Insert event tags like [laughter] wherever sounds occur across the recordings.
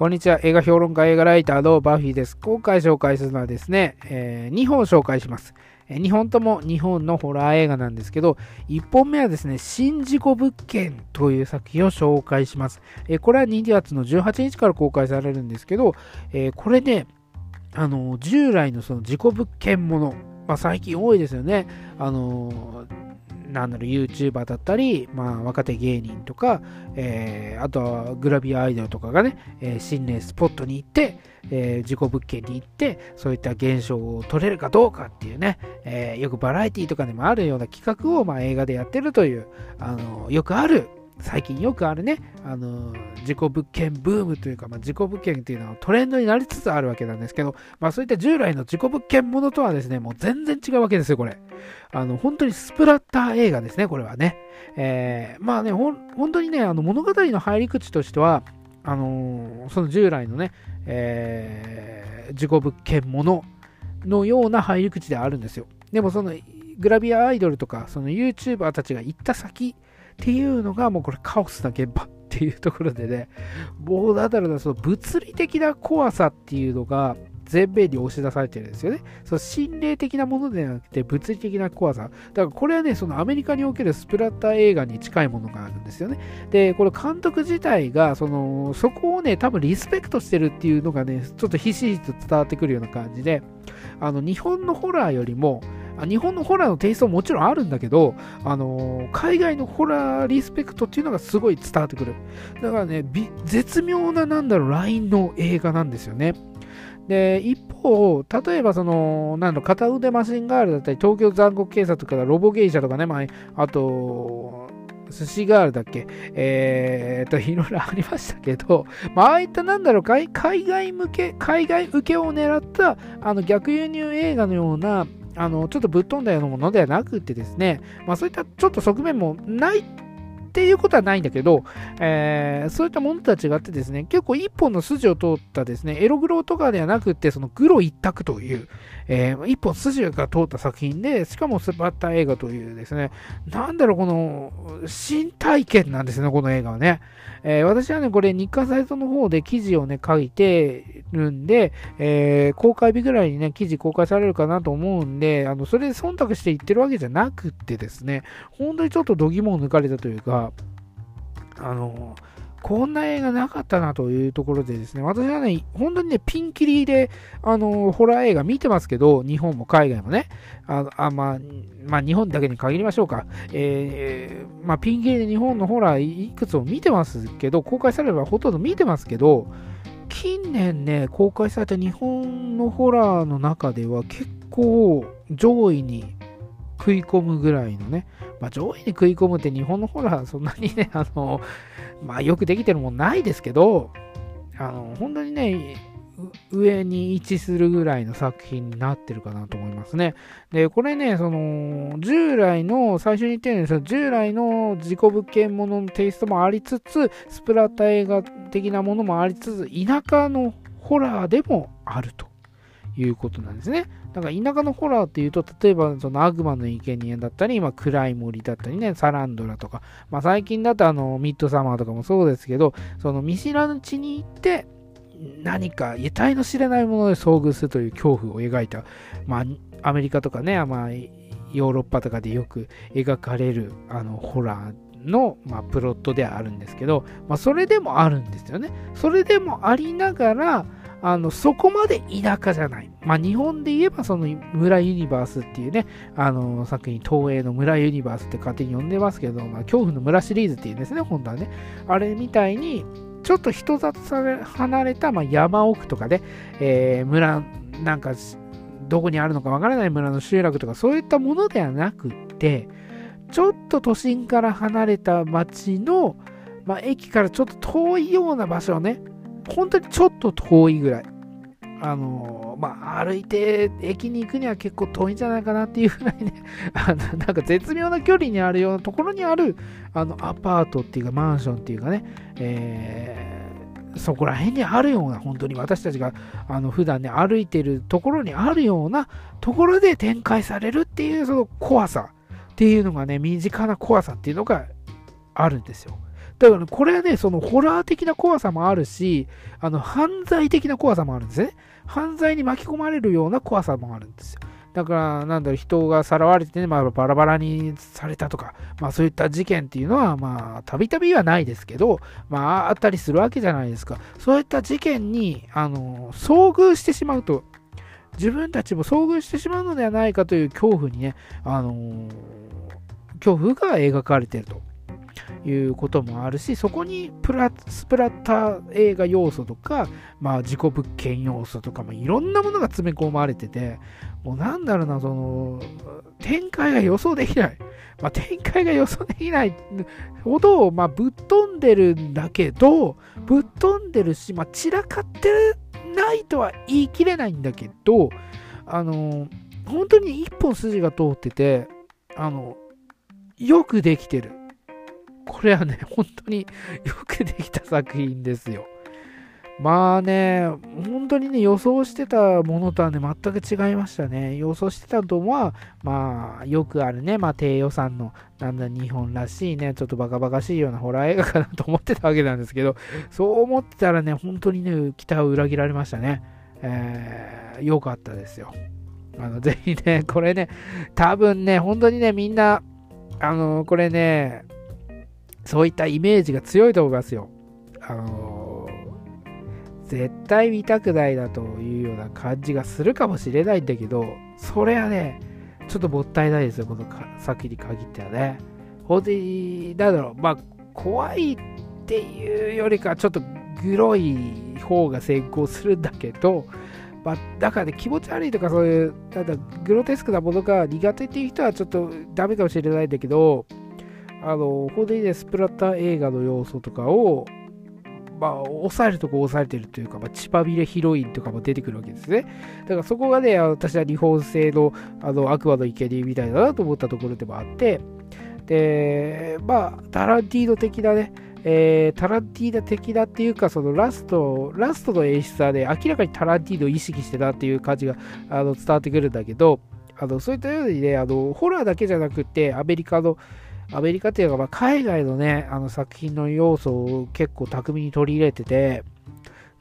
こんにちは。映画評論家、映画ライターのバフィーです。今回紹介するのはですね、えー、2本紹介します。え2本とも日本のホラー映画なんですけど、1本目はですね、新事故物件という作品を紹介します。えこれは2月の18日から公開されるんですけど、えこれね、あの従来のその事故物件もの、まあ、最近多いですよね。あのなんだろう、YouTuber だったり、まあ、若手芸人とか、えー、あとはグラビアアイドルとかがね、えー、心霊スポットに行って、えー、事故物件に行って、そういった現象を撮れるかどうかっていうね、えー、よくバラエティとかでもあるような企画を、まあ、映画でやってるという、あのよくある最近よくあるね、あの、事故物件ブームというか、まあ、事故物件っていうのはトレンドになりつつあるわけなんですけど、まあそういった従来の事故物件ものとはですね、もう全然違うわけですよ、これ。あの、本当にスプラッター映画ですね、これはね。えー、まあね、ほ、本当にね、あの物語の入り口としては、あのー、その従来のね、えー、事故物件もののような入り口であるんですよ。でもそのグラビアアイドルとか、その YouTuber たちが行った先っていうのがもうこれカオスな現場っていうところでね、もうなんだろうな、その物理的な怖さっていうのが前面に押し出されてるんですよね。その心霊的なものではなくて物理的な怖さ。だからこれはね、そのアメリカにおけるスプラッター映画に近いものがあるんですよね。で、これ監督自体が、その、そこをね、多分リスペクトしてるっていうのがね、ちょっとひしひしと伝わってくるような感じで、あの、日本のホラーよりも、日本のホラーのテイストももちろんあるんだけど、あのー、海外のホラーリスペクトっていうのがすごい伝わってくる。だからね、絶妙な、なんだろう、ラインの映画なんですよね。で、一方、例えばその、なんだろ、片腕マシンガールだったり、東京残酷警察とか、ロボゲイシャとかね、まあ、あと、寿司ガールだっけえー、と、いろいろありましたけど、まあ、ああいったなんだろう、海外向け、海外受けを狙った、あの、逆輸入映画のような、あの、ちょっとぶっ飛んだようなものではなくてですね、まあそういったちょっと側面もないっていうことはないんだけど、えー、そういったものとは違ってですね、結構一本の筋を通ったですね、エログロとかではなくて、そのグロ一択という、えー、一本筋が通った作品で、しかもスパッター映画というですね、なんだろう、この、新体験なんですね、この映画はね。えー、私はね、これ日刊サイトの方で記事をね、書いてるんで、えー、公開日ぐらいにね、記事公開されるかなと思うんで、あの、それで忖度して言ってるわけじゃなくてですね、本当にちょっと度肝を抜かれたというか、あの、こんな映画なかったなというところでですね、私はね、本当にね、ピンキリで、あの、ホラー映画見てますけど、日本も海外もね、ああまあ、まあ、日本だけに限りましょうか。えー、まあ、ピンキリで日本のホラーいくつも見てますけど、公開されればほとんど見てますけど、近年ね、公開された日本のホラーの中では結構上位に食い込むぐらいのね、まあ、上位に食い込むって日本のホラーそんなにね、[laughs] あの、まあ、よくできてるもんないですけど、あの、本当にね、上に位置するぐらいの作品になってるかなと思いますね。で、これね、その、従来の、最初に言ったように、その従来の事故物件もののテイストもありつつ、スプラッタ映画的なものもありつつ、田舎のホラーでもあるということなんですね。だか田舎のホラーっていうと、例えばその悪魔の生贄だったり、まあ、暗い森だったりね、サランドラとか、まあ、最近だとあのミッドサマーとかもそうですけど、その見知らぬ地に行って、何か得体の知れないもので遭遇するという恐怖を描いた、まあ、アメリカとかね、まあ、ヨーロッパとかでよく描かれるあのホラーの、まあ、プロットではあるんですけど、まあ、それでもあるんですよね。それでもありながら、あの、そこまで田舎じゃない。まあ、日本で言えば、その、村ユニバースっていうね、あの、作品、東映の村ユニバースって勝手に呼んでますけど、まあ、恐怖の村シリーズっていうんですね、本当はね。あれみたいに、ちょっと人里離れた、まあ、山奥とかで、えー、村、なんか、どこにあるのかわからない村の集落とか、そういったものではなくて、ちょっと都心から離れた町の、まあ、駅からちょっと遠いような場所ね、本当にちょっと遠いぐらい。あのまあ、歩いて駅に行くには結構遠いんじゃないかなっていうぐらいね、[laughs] あのなんか絶妙な距離にあるようなところにあるあのアパートっていうかマンションっていうかね、えー、そこら辺にあるような、本当に私たちがあの普段ね、歩いてるところにあるようなところで展開されるっていうその怖さっていうのがね、身近な怖さっていうのがあるんですよ。だからこれはね、そのホラー的な怖さもあるし、あの、犯罪的な怖さもあるんですね。犯罪に巻き込まれるような怖さもあるんですよ。だから、なんだろう、人がさらわれてね、まあ、バラバラにされたとか、まあ、そういった事件っていうのは、まあ、たびたびはないですけど、まあ、あったりするわけじゃないですか。そういった事件に、あの、遭遇してしまうと、自分たちも遭遇してしまうのではないかという恐怖にね、あの、恐怖が描かれているということもあるし、そこにプラスプラッター映画要素とか、まあ、事故物件要素とかもいろんなものが詰め込まれてて、もうなんだろうな、その、展開が予想できない。まあ、展開が予想できないほど、まあ、ぶっ飛んでるんだけど、ぶっ飛んでるし、まあ、散らかってないとは言い切れないんだけど、あの、本当に一本筋が通ってて、あの、よくできてる。これはね、本当によくできた作品ですよ。まあね、本当にね、予想してたものとはね、全く違いましたね。予想してたのは、まあ、よくあるね、まあ、低予算の、なんだ、日本らしいね、ちょっとバカバカしいようなホラー映画かなと思ってたわけなんですけど、そう思ってたらね、本当にね、期待を裏切られましたね。えー、よかったですよ。あの、ぜひね、これね、多分ね、本当にね、みんな、あの、これね、そういったイメージが強いと思いますよ。あの絶対見たくないなというような感じがするかもしれないんだけど、それはね、ちょっともったいないですよ、この先に限ってはね。本当に、なんだろう、まあ、怖いっていうよりか、ちょっとグロい方が先行するんだけど、まあ、だからね、気持ち悪いとかそういう、ただグロテスクなものが苦手っていう人はちょっとダメかもしれないんだけど、あの、ここでね、スプラッター映画の要素とかを、まあ、抑えるとこ抑えてるというか、まあ、千葉ビレヒロインとかも出てくるわけですね。だからそこがね、私は日本製のあの悪魔の生贄みたいだなと思ったところでもあって、で、まあ、タランティーノ的なね、えー、タランティーノ的だっていうか、そのラスト、ラストの演出はね、明らかにタランティーノを意識してたっていう感じがあの伝わってくるんだけど、あのそういったようにね、あのホラーだけじゃなくて、アメリカの、アメリカっていうか、まあ、海外のね、あの作品の要素を結構巧みに取り入れてて、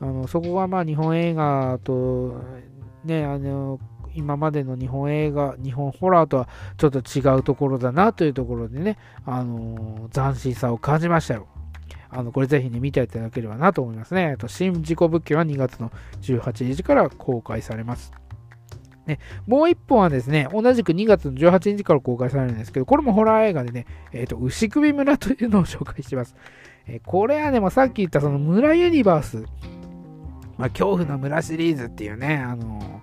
あのそこがまあ日本映画と、ね、あの、今までの日本映画、日本ホラーとはちょっと違うところだなというところでね、あの斬新さを感じましたよ。あの、これぜひね、見ていただければなと思いますね。と新事故物件は2月の18日から公開されます。ね、もう一本はですね、同じく2月の18日から公開されるんですけど、これもホラー映画でね、えっ、ー、と、牛首村というのを紹介してます。えー、これはね、まあ、さっき言ったその村ユニバース、まあ、恐怖の村シリーズっていうね、あの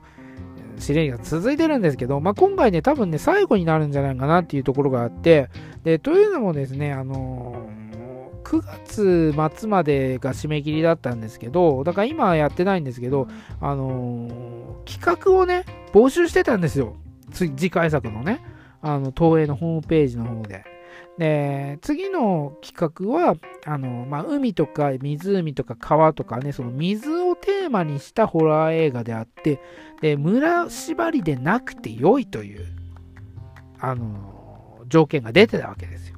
ー、シリーズが続いてるんですけど、まあ、今回ね、多分ね、最後になるんじゃないかなっていうところがあって、で、というのもですね、あの9月末までが締め切りだったんですけど、だから今はやってないんですけど、あのー、企画をね、募集してたんですよ。次回作のね、あの、東映のホームページの方で。で、次の企画は、あの、まあ、海とか湖とか川とかね、その水をテーマにしたホラー映画であって、で、村縛りでなくて良いという、あの、条件が出てたわけですよ。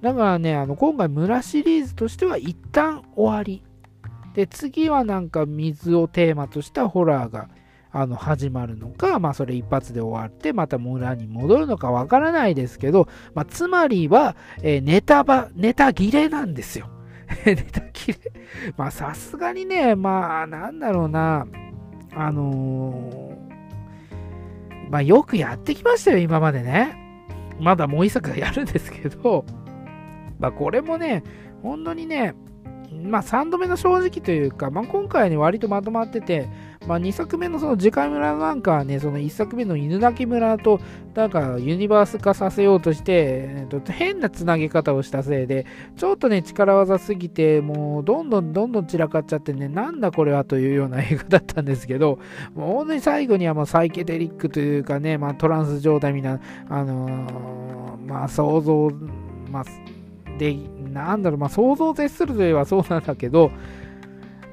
だからね、あの今回村シリーズとしては一旦終わり。で、次はなんか水をテーマとしたホラーがあの始まるのか、まあそれ一発で終わってまた村に戻るのかわからないですけど、まあ、つまりは、えー、ネタば、ネタ切れなんですよ。[laughs] ネタ切れ。まあさすがにね、まあなんだろうな、あのー、まあよくやってきましたよ、今までね。まだもう一作やるんですけど、まあ、これもね、本当にね、まあ、3度目の正直というか、まあ、今回はね、割とまとまってて、まあ、2作目のその次回村なんかはね、その1作目の犬鳴村と、なんかユニバース化させようとして、えっと、変なつなげ方をしたせいで、ちょっとね、力技すぎて、もうどんどんどんどん散らかっちゃってね、なんだこれはというような映画だったんですけど、もう本当に最後にはもうサイケデリックというかね、まあ、トランス状態みたいな、あのー、まあ想像、まあ、で、なんだろう、まあ、想像を絶するといえばそうなんだけど、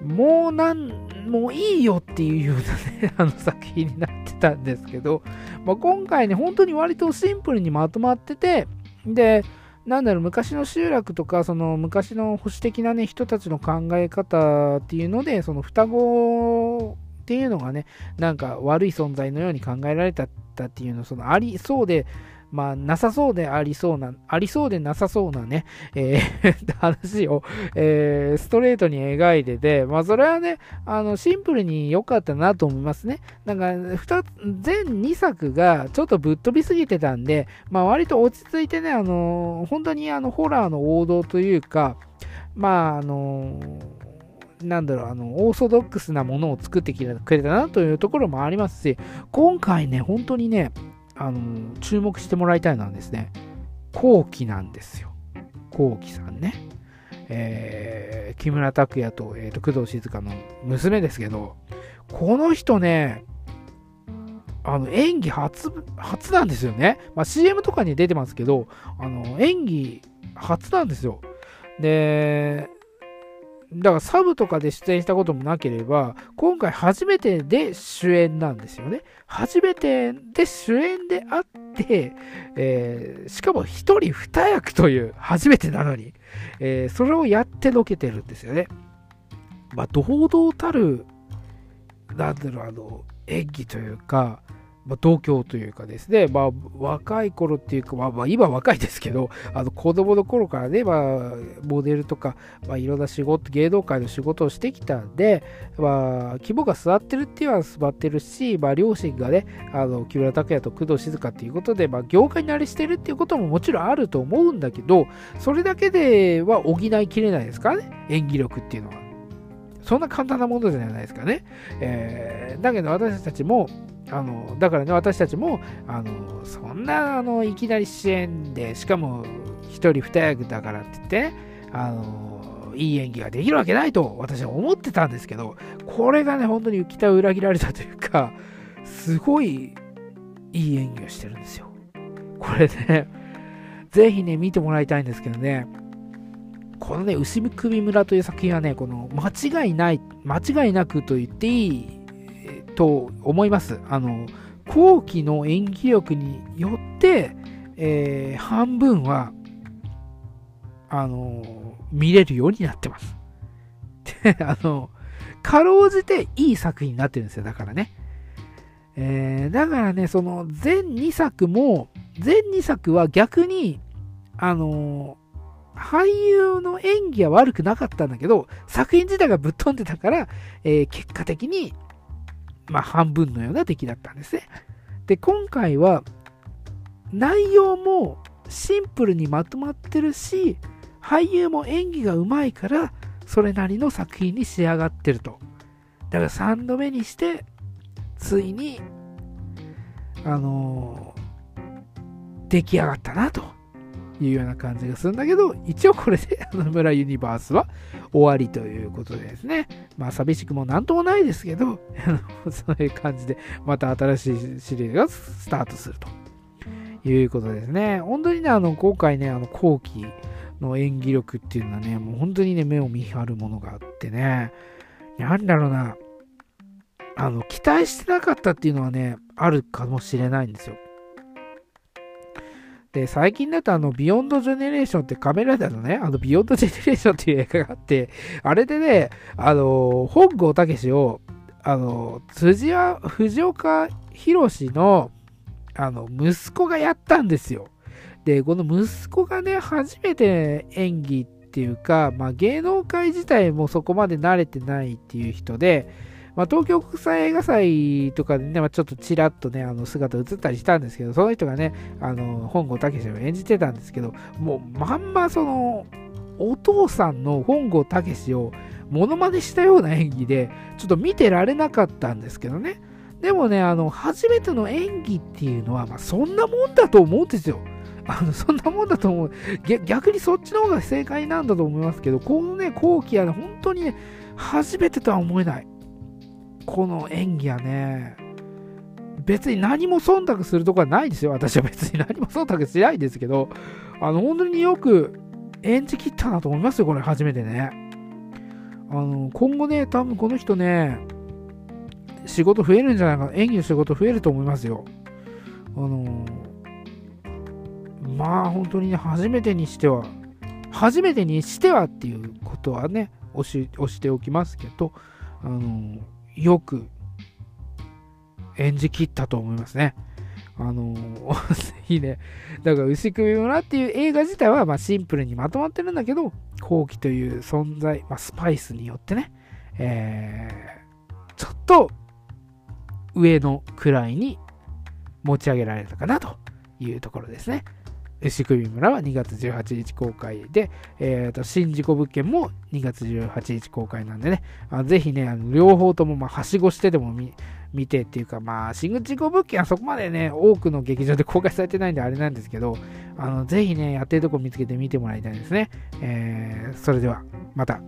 もうなん、もういいよっていうようなね、[laughs] あの作品になってたんですけど、まあ、今回ね、本当に割とシンプルにまとまってて、で、なんだろう、昔の集落とか、その昔の保守的なね、人たちの考え方っていうので、その双子っていうのがね、なんか悪い存在のように考えられたっていうの、そのありそうで、まあ、なさそうでありそうな、ありそうでなさそうなね、えー、[laughs] 話を、えー、ストレートに描いてて、まあ、それはね、あの、シンプルに良かったなと思いますね。なんか、二つ、全2作がちょっとぶっ飛びすぎてたんで、まあ、割と落ち着いてね、あの、本当にあの、ホラーの王道というか、まあ、あのなんだろう、あの、オーソドックスなものを作ってくれたなというところもありますし、今回ね、本当にね、あの注目してもらいたいのはですね、後期なんですよ。後期さんね。えー、木村拓哉と,、えーと、工藤静香の娘ですけど、この人ね、あの演技初初なんですよね。まあ、CM とかに出てますけど、あの演技初なんですよ。で、だからサブとかで出演したこともなければ、今回初めてで主演なんですよね。初めてで主演であって、えー、しかも一人二役という初めてなのに、えー、それをやってのけてるんですよね。まあ、堂々たる、なんだろう、あの、演技というか、まあ、同郷というかですね、まあ、若い頃っていうか、まあ、まあ、今若いですけど、あの子供の頃からね、まあ、モデルとか、まあ、いろんな仕事、芸能界の仕事をしてきたんで、まあ、肝が座ってるっていうのは座ってるし、まあ、両親がね、あの木村拓哉と工藤静香っていうことで、まあ、業界に慣れしてるっていうことももちろんあると思うんだけど、それだけでは補いきれないですからね、演技力っていうのは。そんな簡単なものじゃないですかね。えー、だけど私たちも、あのだからね、私たちも、あのそんなあのいきなり支援で、しかも1人2役だからって言って、あのいい演技ができるわけないと私は思ってたんですけど、これがね、本当に期待を裏切られたというか、すごいいい演技をしてるんですよ。これね、ぜひね、見てもらいたいんですけどね、このね、牛首村という作品はね、この間違いない、間違いなくと言っていいと思います。あの後期の演技力によって、えー、半分はあの見れるようになってます。で [laughs] あのかろうじていい作品になってるんですよ、だからね。えー、だからね、その全2作も、全2作は逆に、あの俳優の演技は悪くなかったんだけど、作品自体がぶっ飛んでたから、えー、結果的にまあ、半分のような出来だったんですね。で、今回は内容もシンプルにまとまってるし、俳優も演技がうまいから、それなりの作品に仕上がってると。だから3度目にして、ついに、あのー、出来上がったなというような感じがするんだけど、一応これで [laughs] あの村ユニバースは終わりということでですね、まあ寂しくもなんともないですけど、[laughs] そういう感じでまた新しいシリーズがスタートするということですね。本当にね、あの今回ね、あの Kōki,の演技力っていうのはね、もう本当にね、目を見張るものがあってね、なんだろうな、あの、期待してなかったっていうのはね、あるかもしれないんですよ。で、最近だとあの、ビヨンドジェネレーションってカメラだのね、あの、ビヨンドジェネレーションっていう映画があって、あれでね、あの、本郷武を、あの、辻は、藤岡弘の、あの、息子がやったんですよ。で、この息子がね、初めて演技っていうか、まあ、芸能界自体もそこまで慣れてないっていう人で、まあ、東京国際映画祭とかでね、まあ、ちょっとちらっとね、あの姿映ったりしたんですけど、その人がね、あの本郷武を演じてたんですけど、もうまんまその、お父さんの本郷武をモノマネしたような演技で、ちょっと見てられなかったんですけどね。でもね、あの、初めての演技っていうのは、まあ、そんなもんだと思うんですよ。あのそんなもんだと思う。逆にそっちの方が正解なんだと思いますけど、このね、後期はね、本当にね、初めてとは思えない。この演技はね、別に何も忖度するとこはないですよ。私は別に何も忖度しないですけど、あの、本当によく演じきったなと思いますよ、これ、初めてね。あの、今後ね、多分この人ね、仕事増えるんじゃないかな、演技の仕事増えると思いますよ。あの、まあ本当にね、初めてにしては、初めてにしてはっていうことはね、押し押しておきますけど、あのよく演じきったと思いますね。あのぜひ [laughs] ね、だから牛首村っていう映画自体はまシンプルにまとまってるんだけど、後期という存在、まあ、スパイスによってね、えー、ちょっと上の位に持ち上げられたかなというところですね。牛首村は2月18日公開で、えーと、新事故物件も2月18日公開なんでね、あぜひね、あの両方ともまはしごしてでも見見てっていうか、まあ、新事故物件はそこまでね、多くの劇場で公開されてないんであれなんですけど、あのぜひね、やってるとこ見つけて見てもらいたいですね。えー、それでは、また。